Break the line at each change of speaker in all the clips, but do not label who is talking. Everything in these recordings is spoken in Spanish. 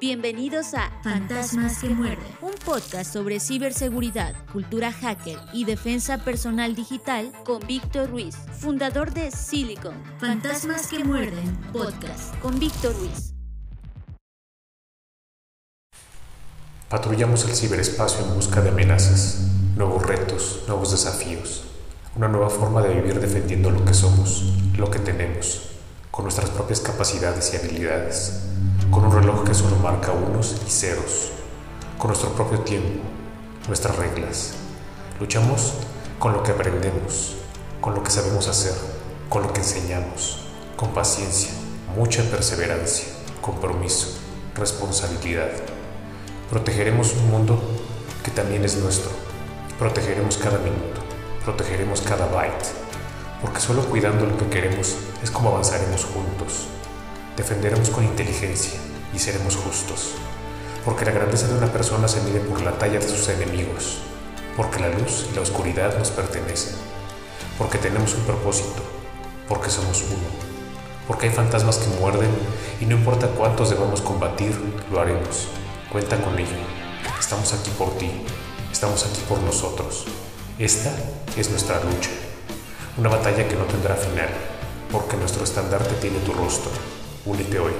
Bienvenidos a
Fantasmas que muerden,
un podcast sobre ciberseguridad, cultura hacker y defensa personal digital con Víctor Ruiz, fundador de Silicon.
Fantasmas que muerden, podcast
con Víctor Ruiz.
Patrullamos el ciberespacio en busca de amenazas, nuevos retos, nuevos desafíos, una nueva forma de vivir defendiendo lo que somos, lo que tenemos, con nuestras propias capacidades y habilidades con un reloj que solo marca unos y ceros, con nuestro propio tiempo, nuestras reglas. Luchamos con lo que aprendemos, con lo que sabemos hacer, con lo que enseñamos, con paciencia, mucha perseverancia, compromiso, responsabilidad. Protegeremos un mundo que también es nuestro. Protegeremos cada minuto, protegeremos cada byte, porque solo cuidando lo que queremos es como avanzaremos juntos defenderemos con inteligencia y seremos justos, porque la grandeza de una persona se mide por la talla de sus enemigos, porque la luz y la oscuridad nos pertenecen, porque tenemos un propósito, porque somos uno, porque hay fantasmas que muerden y no importa cuántos debamos combatir, lo haremos. Cuenta con ello. Estamos aquí por ti, estamos aquí por nosotros. Esta es nuestra lucha, una batalla que no tendrá final, porque nuestro estandarte tiene tu rostro Únete hoy,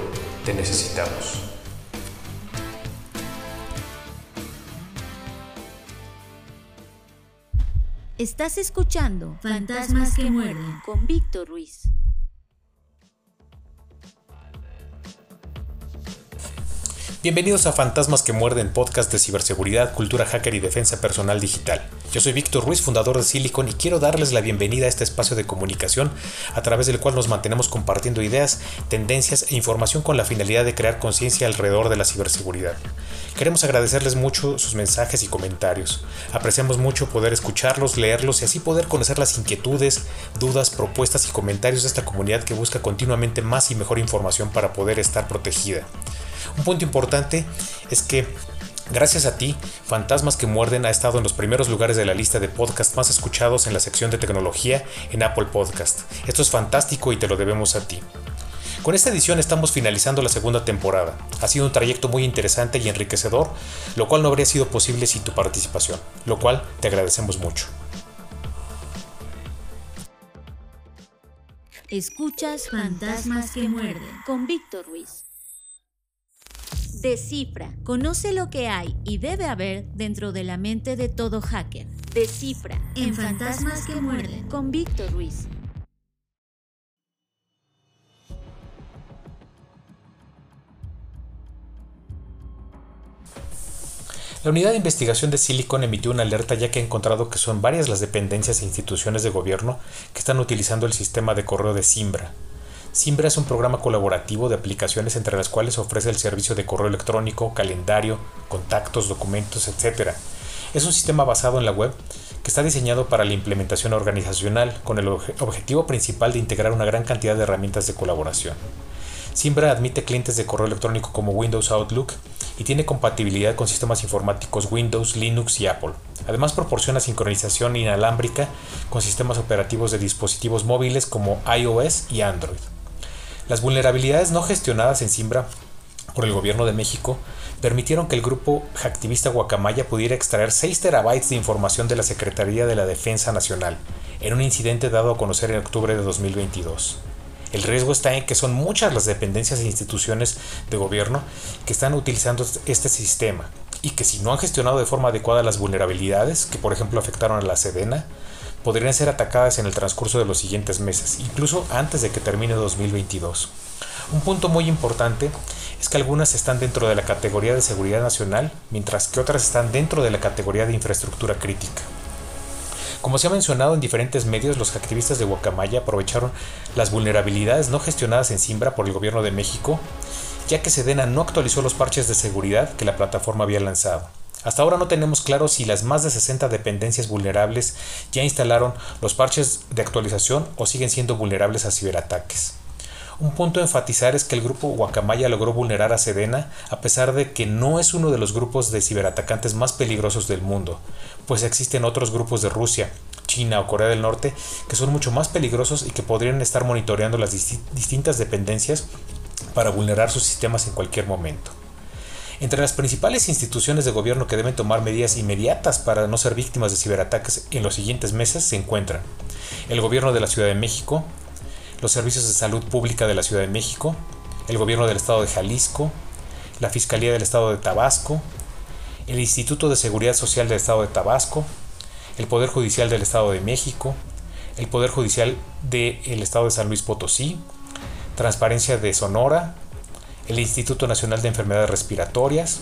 te necesitamos.
Estás escuchando
Fantasmas que muerden
con Víctor Ruiz.
Bienvenidos a Fantasmas que Muerden, podcast de ciberseguridad, cultura hacker y defensa personal digital. Yo soy Víctor Ruiz, fundador de Silicon, y quiero darles la bienvenida a este espacio de comunicación a través del cual nos mantenemos compartiendo ideas, tendencias e información con la finalidad de crear conciencia alrededor de la ciberseguridad. Queremos agradecerles mucho sus mensajes y comentarios. Apreciamos mucho poder escucharlos, leerlos y así poder conocer las inquietudes, dudas, propuestas y comentarios de esta comunidad que busca continuamente más y mejor información para poder estar protegida. Un punto importante es que Gracias a ti, Fantasmas que Muerden ha estado en los primeros lugares de la lista de podcasts más escuchados en la sección de tecnología en Apple Podcast. Esto es fantástico y te lo debemos a ti. Con esta edición estamos finalizando la segunda temporada. Ha sido un trayecto muy interesante y enriquecedor, lo cual no habría sido posible sin tu participación, lo cual te agradecemos mucho.
Escuchas
Fantasmas que Muerden
con Víctor Ruiz. Descifra. Conoce lo que hay y debe haber dentro de la mente de todo hacker. Descifra.
En Fantasmas que Muerden.
Con Víctor Ruiz.
La unidad de investigación de Silicon emitió una alerta ya que ha encontrado que son varias las dependencias e instituciones de gobierno que están utilizando el sistema de correo de Simbra, Simbra es un programa colaborativo de aplicaciones entre las cuales ofrece el servicio de correo electrónico, calendario, contactos, documentos, etc. Es un sistema basado en la web que está diseñado para la implementación organizacional con el objetivo principal de integrar una gran cantidad de herramientas de colaboración. Simbra admite clientes de correo electrónico como Windows Outlook y tiene compatibilidad con sistemas informáticos Windows, Linux y Apple. Además proporciona sincronización inalámbrica con sistemas operativos de dispositivos móviles como iOS y Android. Las vulnerabilidades no gestionadas en Simbra por el gobierno de México permitieron que el grupo hacktivista Guacamaya pudiera extraer 6 terabytes de información de la Secretaría de la Defensa Nacional en un incidente dado a conocer en octubre de 2022. El riesgo está en que son muchas las dependencias e instituciones de gobierno que están utilizando este sistema y que si no han gestionado de forma adecuada las vulnerabilidades que por ejemplo afectaron a la Sedena, podrían ser atacadas en el transcurso de los siguientes meses, incluso antes de que termine 2022. Un punto muy importante es que algunas están dentro de la categoría de seguridad nacional, mientras que otras están dentro de la categoría de infraestructura crítica. Como se ha mencionado en diferentes medios, los activistas de Guacamaya aprovecharon las vulnerabilidades no gestionadas en Simbra por el gobierno de México, ya que Sedena no actualizó los parches de seguridad que la plataforma había lanzado. Hasta ahora no tenemos claro si las más de 60 dependencias vulnerables ya instalaron los parches de actualización o siguen siendo vulnerables a ciberataques. Un punto a enfatizar es que el grupo Guacamaya logró vulnerar a Sedena a pesar de que no es uno de los grupos de ciberatacantes más peligrosos del mundo, pues existen otros grupos de Rusia, China o Corea del Norte que son mucho más peligrosos y que podrían estar monitoreando las distintas dependencias para vulnerar sus sistemas en cualquier momento. Entre las principales instituciones de gobierno que deben tomar medidas inmediatas para no ser víctimas de ciberataques en los siguientes meses se encuentran el Gobierno de la Ciudad de México, los Servicios de Salud Pública de la Ciudad de México, el Gobierno del Estado de Jalisco, la Fiscalía del Estado de Tabasco, el Instituto de Seguridad Social del Estado de Tabasco, el Poder Judicial del Estado de México, el Poder Judicial del Estado de San Luis Potosí, Transparencia de Sonora, el Instituto Nacional de Enfermedades Respiratorias,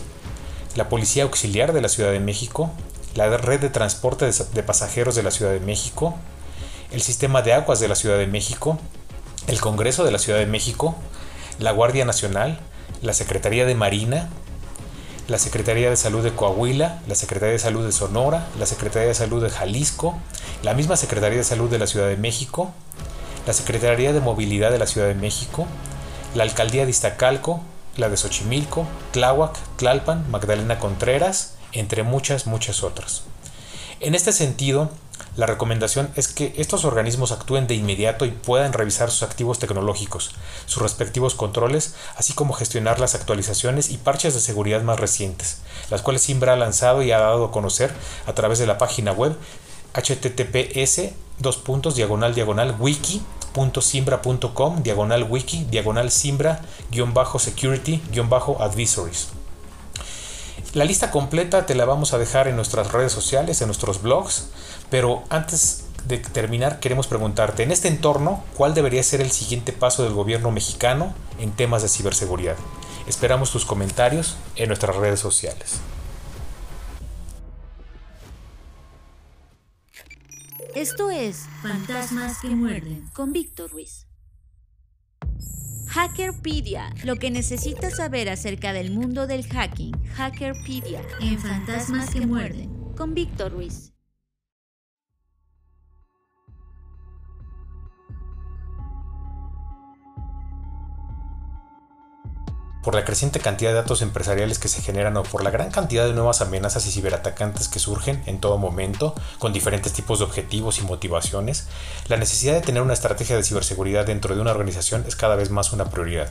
la Policía Auxiliar de la Ciudad de México, la Red de Transporte de Pasajeros de la Ciudad de México, el Sistema de Aguas de la Ciudad de México, el Congreso de la Ciudad de México, la Guardia Nacional, la Secretaría de Marina, la Secretaría de Salud de Coahuila, la Secretaría de Salud de Sonora, la Secretaría de Salud de Jalisco, la misma Secretaría de Salud de la Ciudad de México, la Secretaría de Movilidad de la Ciudad de México, la Alcaldía de Iztacalco, la de Xochimilco, Tláhuac, Tlalpan, Magdalena Contreras, entre muchas, muchas otras. En este sentido, la recomendación es que estos organismos actúen de inmediato y puedan revisar sus activos tecnológicos, sus respectivos controles, así como gestionar las actualizaciones y parches de seguridad más recientes, las cuales Simbra ha lanzado y ha dado a conocer a través de la página web https diagonal diagonal wiki.simbra.com diagonal wiki diagonal simbra guion bajo security guion bajo advisories. La lista completa te la vamos a dejar en nuestras redes sociales, en nuestros blogs, pero antes de terminar queremos preguntarte, en este entorno, ¿cuál debería ser el siguiente paso del gobierno mexicano en temas de ciberseguridad? Esperamos tus comentarios en nuestras redes sociales.
Esto es
Fantasmas que muerden
con Víctor Ruiz. Hackerpedia, lo que necesitas saber acerca del mundo del hacking. Hackerpedia
en Fantasmas que muerden
con Víctor Ruiz.
Por la creciente cantidad de datos empresariales que se generan o por la gran cantidad de nuevas amenazas y ciberatacantes que surgen en todo momento, con diferentes tipos de objetivos y motivaciones, la necesidad de tener una estrategia de ciberseguridad dentro de una organización es cada vez más una prioridad.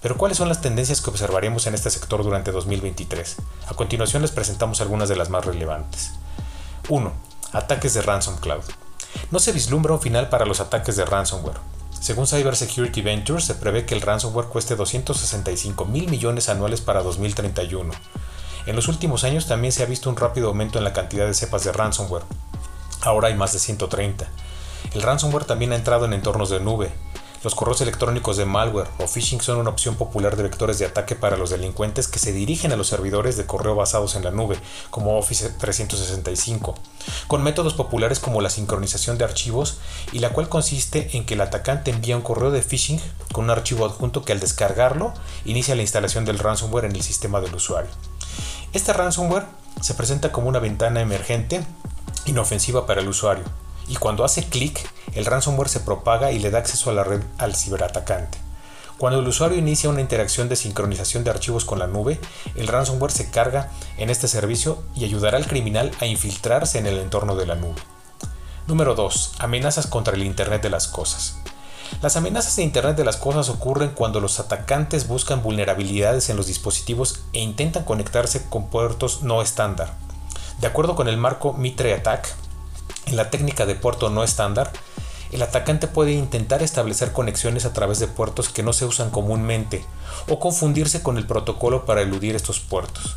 Pero ¿cuáles son las tendencias que observaremos en este sector durante 2023? A continuación les presentamos algunas de las más relevantes. 1. Ataques de Ransom Cloud. No se vislumbra un final para los ataques de ransomware. Según Cybersecurity Ventures, se prevé que el ransomware cueste 265 mil millones anuales para 2031. En los últimos años también se ha visto un rápido aumento en la cantidad de cepas de ransomware. Ahora hay más de 130. El ransomware también ha entrado en entornos de nube, los correos electrónicos de malware o phishing son una opción popular de vectores de ataque para los delincuentes que se dirigen a los servidores de correo basados en la nube, como Office 365, con métodos populares como la sincronización de archivos y la cual consiste en que el atacante envía un correo de phishing con un archivo adjunto que al descargarlo inicia la instalación del ransomware en el sistema del usuario. Este ransomware se presenta como una ventana emergente inofensiva para el usuario, y cuando hace clic, el ransomware se propaga y le da acceso a la red al ciberatacante. Cuando el usuario inicia una interacción de sincronización de archivos con la nube, el ransomware se carga en este servicio y ayudará al criminal a infiltrarse en el entorno de la nube. Número 2. Amenazas contra el Internet de las Cosas. Las amenazas de Internet de las Cosas ocurren cuando los atacantes buscan vulnerabilidades en los dispositivos e intentan conectarse con puertos no estándar. De acuerdo con el marco Mitre Attack, en la técnica de puerto no estándar, el atacante puede intentar establecer conexiones a través de puertos que no se usan comúnmente o confundirse con el protocolo para eludir estos puertos.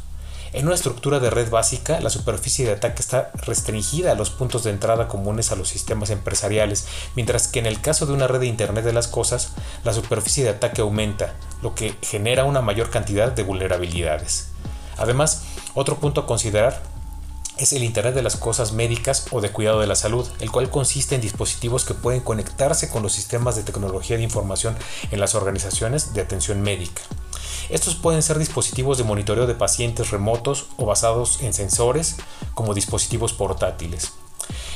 En una estructura de red básica, la superficie de ataque está restringida a los puntos de entrada comunes a los sistemas empresariales, mientras que en el caso de una red de Internet de las Cosas, la superficie de ataque aumenta, lo que genera una mayor cantidad de vulnerabilidades. Además, otro punto a considerar es el Internet de las Cosas médicas o de cuidado de la salud, el cual consiste en dispositivos que pueden conectarse con los sistemas de tecnología de información en las organizaciones de atención médica. Estos pueden ser dispositivos de monitoreo de pacientes remotos o basados en sensores como dispositivos portátiles.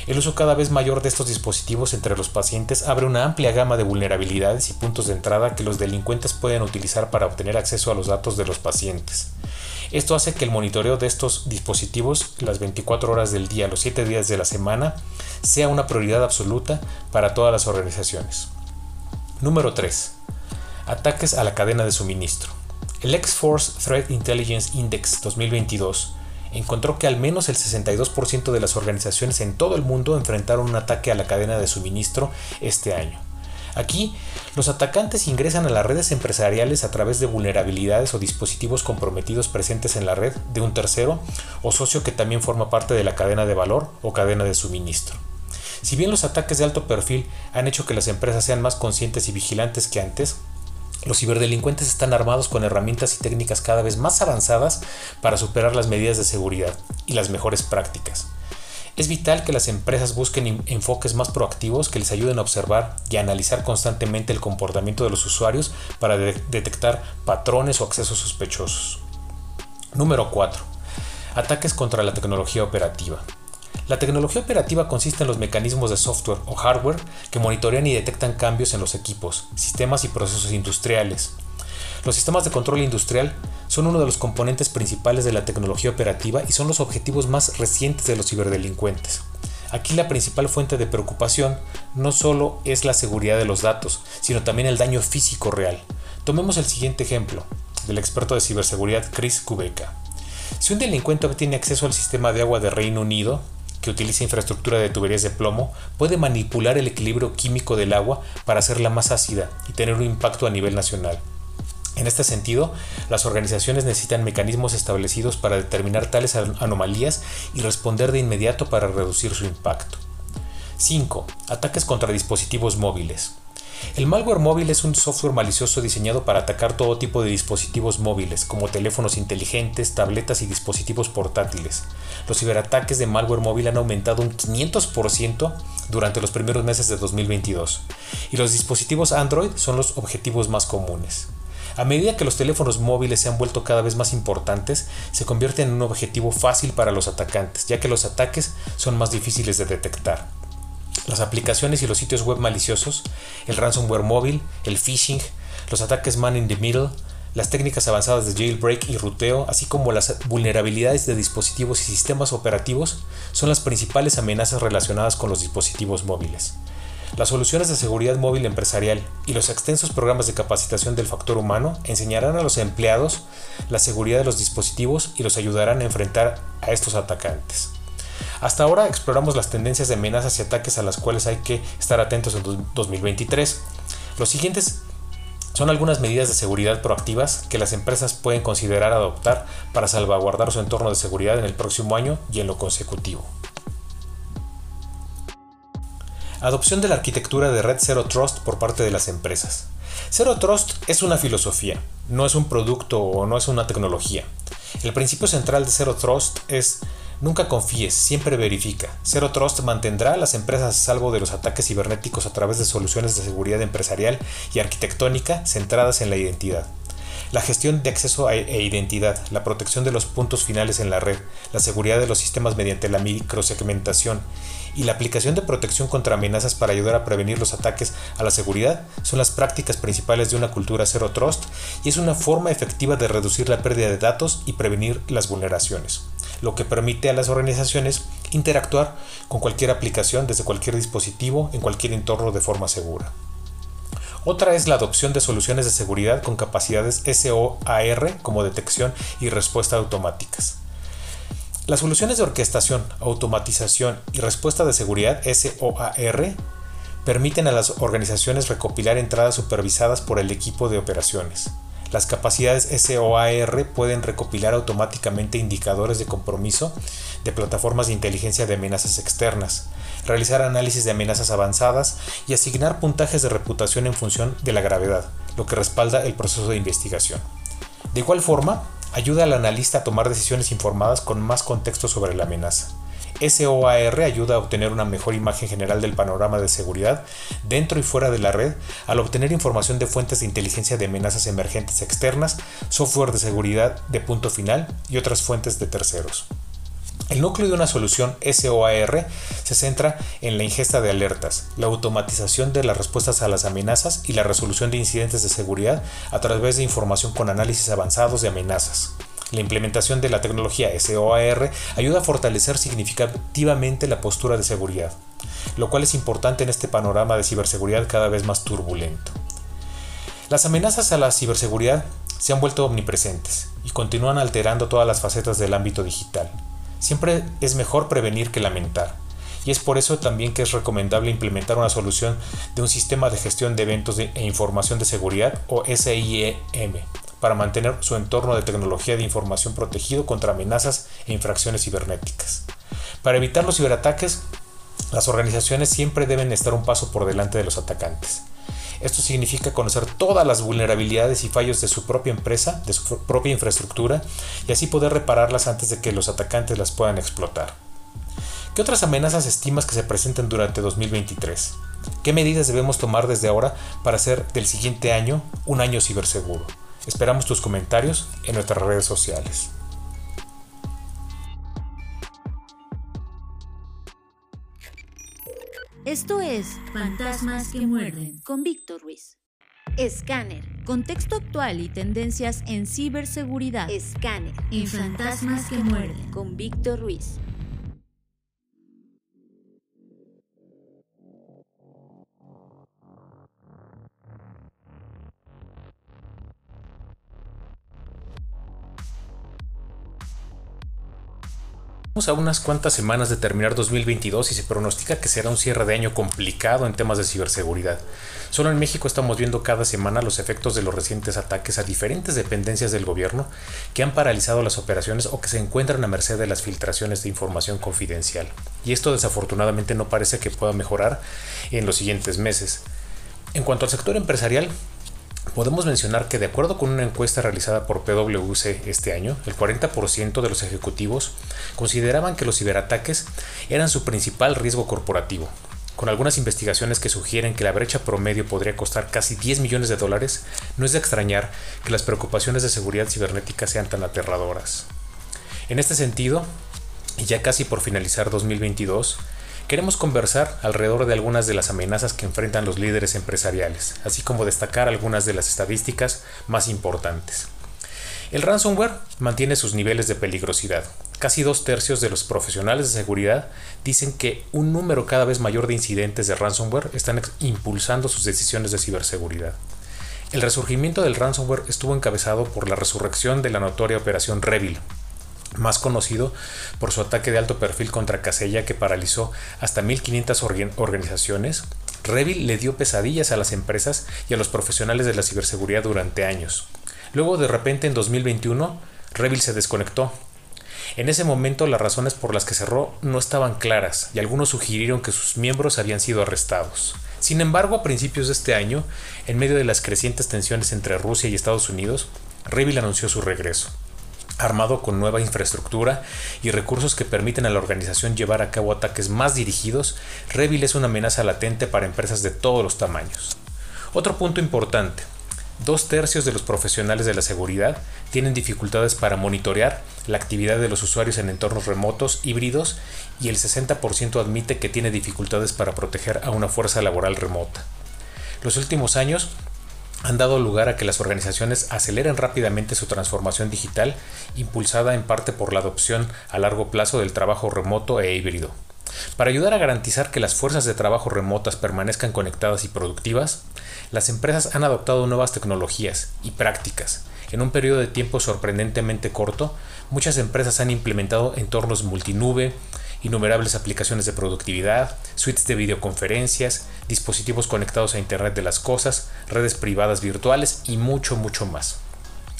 El uso cada vez mayor de estos dispositivos entre los pacientes abre una amplia gama de vulnerabilidades y puntos de entrada que los delincuentes pueden utilizar para obtener acceso a los datos de los pacientes. Esto hace que el monitoreo de estos dispositivos las 24 horas del día, los 7 días de la semana, sea una prioridad absoluta para todas las organizaciones. Número 3. Ataques a la cadena de suministro. El X-Force Threat Intelligence Index 2022 encontró que al menos el 62% de las organizaciones en todo el mundo enfrentaron un ataque a la cadena de suministro este año. Aquí, los atacantes ingresan a las redes empresariales a través de vulnerabilidades o dispositivos comprometidos presentes en la red de un tercero o socio que también forma parte de la cadena de valor o cadena de suministro. Si bien los ataques de alto perfil han hecho que las empresas sean más conscientes y vigilantes que antes, los ciberdelincuentes están armados con herramientas y técnicas cada vez más avanzadas para superar las medidas de seguridad y las mejores prácticas. Es vital que las empresas busquen enfoques más proactivos que les ayuden a observar y analizar constantemente el comportamiento de los usuarios para detectar patrones o accesos sospechosos. Número 4. Ataques contra la tecnología operativa. La tecnología operativa consiste en los mecanismos de software o hardware que monitorean y detectan cambios en los equipos, sistemas y procesos industriales. Los sistemas de control industrial son uno de los componentes principales de la tecnología operativa y son los objetivos más recientes de los ciberdelincuentes. Aquí la principal fuente de preocupación no solo es la seguridad de los datos, sino también el daño físico real. Tomemos el siguiente ejemplo del experto de ciberseguridad Chris Kubeka. Si un delincuente obtiene acceso al sistema de agua de Reino Unido, que utiliza infraestructura de tuberías de plomo, puede manipular el equilibrio químico del agua para hacerla más ácida y tener un impacto a nivel nacional. En este sentido, las organizaciones necesitan mecanismos establecidos para determinar tales anomalías y responder de inmediato para reducir su impacto. 5. Ataques contra dispositivos móviles. El malware móvil es un software malicioso diseñado para atacar todo tipo de dispositivos móviles, como teléfonos inteligentes, tabletas y dispositivos portátiles. Los ciberataques de malware móvil han aumentado un 500% durante los primeros meses de 2022, y los dispositivos Android son los objetivos más comunes. A medida que los teléfonos móviles se han vuelto cada vez más importantes, se convierten en un objetivo fácil para los atacantes, ya que los ataques son más difíciles de detectar. Las aplicaciones y los sitios web maliciosos, el ransomware móvil, el phishing, los ataques man in the middle, las técnicas avanzadas de jailbreak y ruteo, así como las vulnerabilidades de dispositivos y sistemas operativos, son las principales amenazas relacionadas con los dispositivos móviles. Las soluciones de seguridad móvil empresarial y los extensos programas de capacitación del factor humano enseñarán a los empleados la seguridad de los dispositivos y los ayudarán a enfrentar a estos atacantes. Hasta ahora exploramos las tendencias de amenazas y ataques a las cuales hay que estar atentos en 2023. Los siguientes son algunas medidas de seguridad proactivas que las empresas pueden considerar adoptar para salvaguardar su entorno de seguridad en el próximo año y en lo consecutivo. Adopción de la arquitectura de Red Zero Trust por parte de las empresas. Zero Trust es una filosofía, no es un producto o no es una tecnología. El principio central de Zero Trust es nunca confíes, siempre verifica. Zero Trust mantendrá a las empresas a salvo de los ataques cibernéticos a través de soluciones de seguridad empresarial y arquitectónica centradas en la identidad. La gestión de acceso e identidad, la protección de los puntos finales en la red, la seguridad de los sistemas mediante la microsegmentación y la aplicación de protección contra amenazas para ayudar a prevenir los ataques a la seguridad son las prácticas principales de una cultura Zero Trust y es una forma efectiva de reducir la pérdida de datos y prevenir las vulneraciones, lo que permite a las organizaciones interactuar con cualquier aplicación desde cualquier dispositivo en cualquier entorno de forma segura. Otra es la adopción de soluciones de seguridad con capacidades SOAR como detección y respuesta automáticas. Las soluciones de orquestación, automatización y respuesta de seguridad SOAR permiten a las organizaciones recopilar entradas supervisadas por el equipo de operaciones. Las capacidades SOAR pueden recopilar automáticamente indicadores de compromiso de plataformas de inteligencia de amenazas externas, realizar análisis de amenazas avanzadas y asignar puntajes de reputación en función de la gravedad, lo que respalda el proceso de investigación. De igual forma, ayuda al analista a tomar decisiones informadas con más contexto sobre la amenaza. SOAR ayuda a obtener una mejor imagen general del panorama de seguridad dentro y fuera de la red al obtener información de fuentes de inteligencia de amenazas emergentes externas, software de seguridad de punto final y otras fuentes de terceros. El núcleo de una solución SOAR se centra en la ingesta de alertas, la automatización de las respuestas a las amenazas y la resolución de incidentes de seguridad a través de información con análisis avanzados de amenazas. La implementación de la tecnología SOAR ayuda a fortalecer significativamente la postura de seguridad, lo cual es importante en este panorama de ciberseguridad cada vez más turbulento. Las amenazas a la ciberseguridad se han vuelto omnipresentes y continúan alterando todas las facetas del ámbito digital. Siempre es mejor prevenir que lamentar, y es por eso también que es recomendable implementar una solución de un sistema de gestión de eventos e información de seguridad o SIEM para mantener su entorno de tecnología de información protegido contra amenazas e infracciones cibernéticas. Para evitar los ciberataques, las organizaciones siempre deben estar un paso por delante de los atacantes. Esto significa conocer todas las vulnerabilidades y fallos de su propia empresa, de su propia infraestructura, y así poder repararlas antes de que los atacantes las puedan explotar. ¿Qué otras amenazas estimas que se presenten durante 2023? ¿Qué medidas debemos tomar desde ahora para hacer del siguiente año un año ciberseguro? Esperamos tus comentarios en nuestras redes sociales.
Esto es
Fantasmas que muerden
con Víctor Ruiz. Escáner. Contexto actual y tendencias en ciberseguridad. Escáner.
En Fantasmas que muerden
con Víctor Ruiz.
A unas cuantas semanas de terminar 2022 y se pronostica que será un cierre de año complicado en temas de ciberseguridad. Solo en México estamos viendo cada semana los efectos de los recientes ataques a diferentes dependencias del gobierno que han paralizado las operaciones o que se encuentran a merced de las filtraciones de información confidencial. Y esto desafortunadamente no parece que pueda mejorar en los siguientes meses. En cuanto al sector empresarial, Podemos mencionar que de acuerdo con una encuesta realizada por PwC este año, el 40% de los ejecutivos consideraban que los ciberataques eran su principal riesgo corporativo, con algunas investigaciones que sugieren que la brecha promedio podría costar casi 10 millones de dólares, no es de extrañar que las preocupaciones de seguridad cibernética sean tan aterradoras. En este sentido, y ya casi por finalizar 2022, Queremos conversar alrededor de algunas de las amenazas que enfrentan los líderes empresariales, así como destacar algunas de las estadísticas más importantes. El ransomware mantiene sus niveles de peligrosidad. Casi dos tercios de los profesionales de seguridad dicen que un número cada vez mayor de incidentes de ransomware están impulsando sus decisiones de ciberseguridad. El resurgimiento del ransomware estuvo encabezado por la resurrección de la notoria operación Revil, más conocido por su ataque de alto perfil contra Casella que paralizó hasta 1.500 organizaciones, Revil le dio pesadillas a las empresas y a los profesionales de la ciberseguridad durante años. Luego, de repente, en 2021, Revil se desconectó. En ese momento las razones por las que cerró no estaban claras y algunos sugirieron que sus miembros habían sido arrestados. Sin embargo, a principios de este año, en medio de las crecientes tensiones entre Rusia y Estados Unidos, Revil anunció su regreso armado con nueva infraestructura y recursos que permiten a la organización llevar a cabo ataques más dirigidos, Revil es una amenaza latente para empresas de todos los tamaños. Otro punto importante, dos tercios de los profesionales de la seguridad tienen dificultades para monitorear la actividad de los usuarios en entornos remotos híbridos y el 60% admite que tiene dificultades para proteger a una fuerza laboral remota. Los últimos años han dado lugar a que las organizaciones aceleren rápidamente su transformación digital, impulsada en parte por la adopción a largo plazo del trabajo remoto e híbrido. Para ayudar a garantizar que las fuerzas de trabajo remotas permanezcan conectadas y productivas, las empresas han adoptado nuevas tecnologías y prácticas. En un periodo de tiempo sorprendentemente corto, muchas empresas han implementado entornos multinube, innumerables aplicaciones de productividad, suites de videoconferencias, dispositivos conectados a Internet de las Cosas, redes privadas virtuales y mucho, mucho más.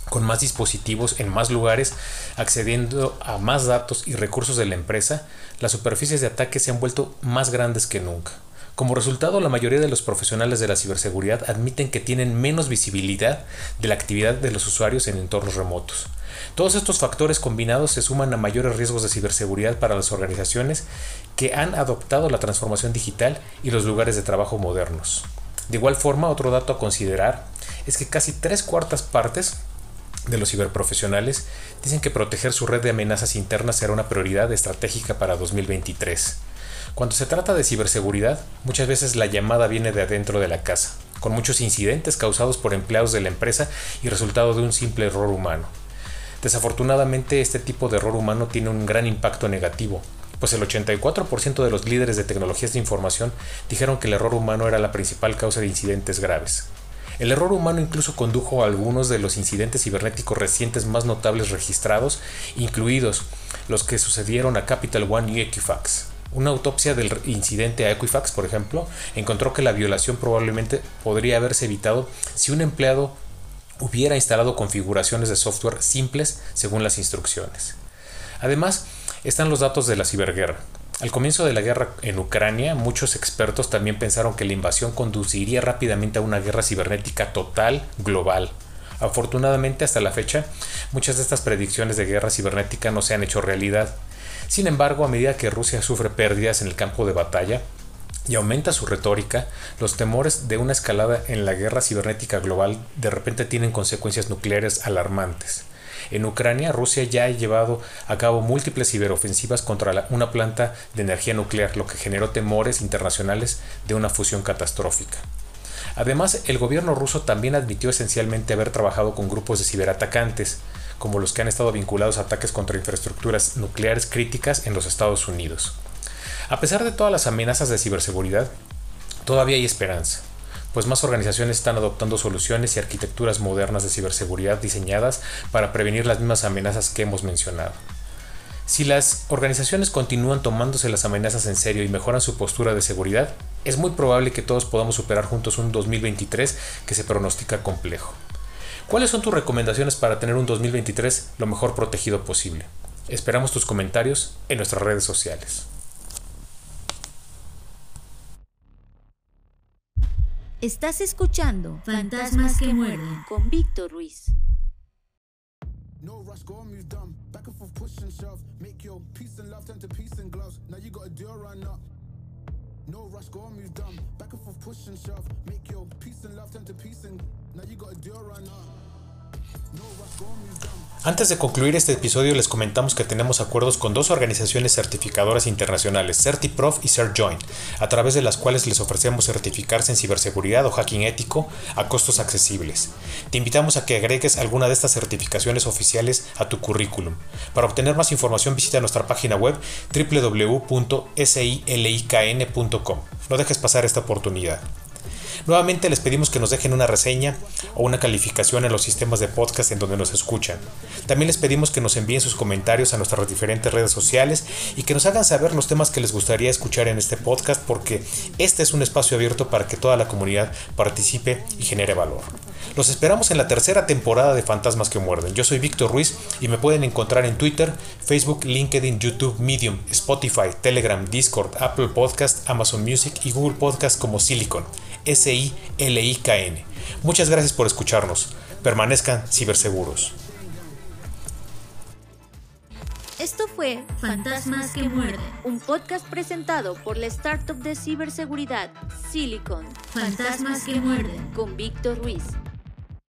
Con más dispositivos en más lugares, accediendo a más datos y recursos de la empresa, las superficies de ataque se han vuelto más grandes que nunca. Como resultado, la mayoría de los profesionales de la ciberseguridad admiten que tienen menos visibilidad de la actividad de los usuarios en entornos remotos. Todos estos factores combinados se suman a mayores riesgos de ciberseguridad para las organizaciones que han adoptado la transformación digital y los lugares de trabajo modernos. De igual forma, otro dato a considerar es que casi tres cuartas partes de los ciberprofesionales dicen que proteger su red de amenazas internas será una prioridad estratégica para 2023. Cuando se trata de ciberseguridad, muchas veces la llamada viene de adentro de la casa, con muchos incidentes causados por empleados de la empresa y resultado de un simple error humano. Desafortunadamente este tipo de error humano tiene un gran impacto negativo, pues el 84% de los líderes de tecnologías de información dijeron que el error humano era la principal causa de incidentes graves. El error humano incluso condujo a algunos de los incidentes cibernéticos recientes más notables registrados, incluidos los que sucedieron a Capital One y Equifax. Una autopsia del incidente a Equifax, por ejemplo, encontró que la violación probablemente podría haberse evitado si un empleado hubiera instalado configuraciones de software simples según las instrucciones. Además, están los datos de la ciberguerra. Al comienzo de la guerra en Ucrania, muchos expertos también pensaron que la invasión conduciría rápidamente a una guerra cibernética total global. Afortunadamente, hasta la fecha, muchas de estas predicciones de guerra cibernética no se han hecho realidad. Sin embargo, a medida que Rusia sufre pérdidas en el campo de batalla y aumenta su retórica, los temores de una escalada en la guerra cibernética global de repente tienen consecuencias nucleares alarmantes. En Ucrania, Rusia ya ha llevado a cabo múltiples ciberofensivas contra una planta de energía nuclear, lo que generó temores internacionales de una fusión catastrófica. Además, el gobierno ruso también admitió esencialmente haber trabajado con grupos de ciberatacantes, como los que han estado vinculados a ataques contra infraestructuras nucleares críticas en los Estados Unidos. A pesar de todas las amenazas de ciberseguridad, todavía hay esperanza, pues más organizaciones están adoptando soluciones y arquitecturas modernas de ciberseguridad diseñadas para prevenir las mismas amenazas que hemos mencionado. Si las organizaciones continúan tomándose las amenazas en serio y mejoran su postura de seguridad, es muy probable que todos podamos superar juntos un 2023 que se pronostica complejo. ¿Cuáles son tus recomendaciones para tener un 2023 lo mejor protegido posible? Esperamos tus comentarios en nuestras redes sociales.
Estás escuchando
Fantasmas que muerden
con Víctor Ruiz.
No rush, go move dumb. Back and forth, push and shove. Make your peace and love turn to peace and gloves. Now you do a run up. No rush, go move dumb. Back and forth, push and shove. Make your peace and love turn to peace and
Antes de concluir este episodio les comentamos que tenemos acuerdos con dos organizaciones certificadoras internacionales, CertiProf y CertJoin, a través de las cuales les ofrecemos certificarse en ciberseguridad o hacking ético a costos accesibles. Te invitamos a que agregues alguna de estas certificaciones oficiales a tu currículum. Para obtener más información visita nuestra página web www.silikn.com. No dejes pasar esta oportunidad. Nuevamente les pedimos que nos dejen una reseña o una calificación en los sistemas de podcast en donde nos escuchan. También les pedimos que nos envíen sus comentarios a nuestras diferentes redes sociales y que nos hagan saber los temas que les gustaría escuchar en este podcast porque este es un espacio abierto para que toda la comunidad participe y genere valor. Los esperamos en la tercera temporada de Fantasmas que Muerden. Yo soy Víctor Ruiz y me pueden encontrar en Twitter, Facebook, LinkedIn, YouTube, Medium, Spotify, Telegram, Discord, Apple Podcast, Amazon Music y Google Podcast como Silicon. S-I-L-I-K-N. Muchas gracias por escucharnos. Permanezcan ciberseguros.
Esto fue
Fantasmas que muerden.
un podcast presentado por la startup de ciberseguridad Silicon
Fantasmas que muerden.
con Víctor Ruiz.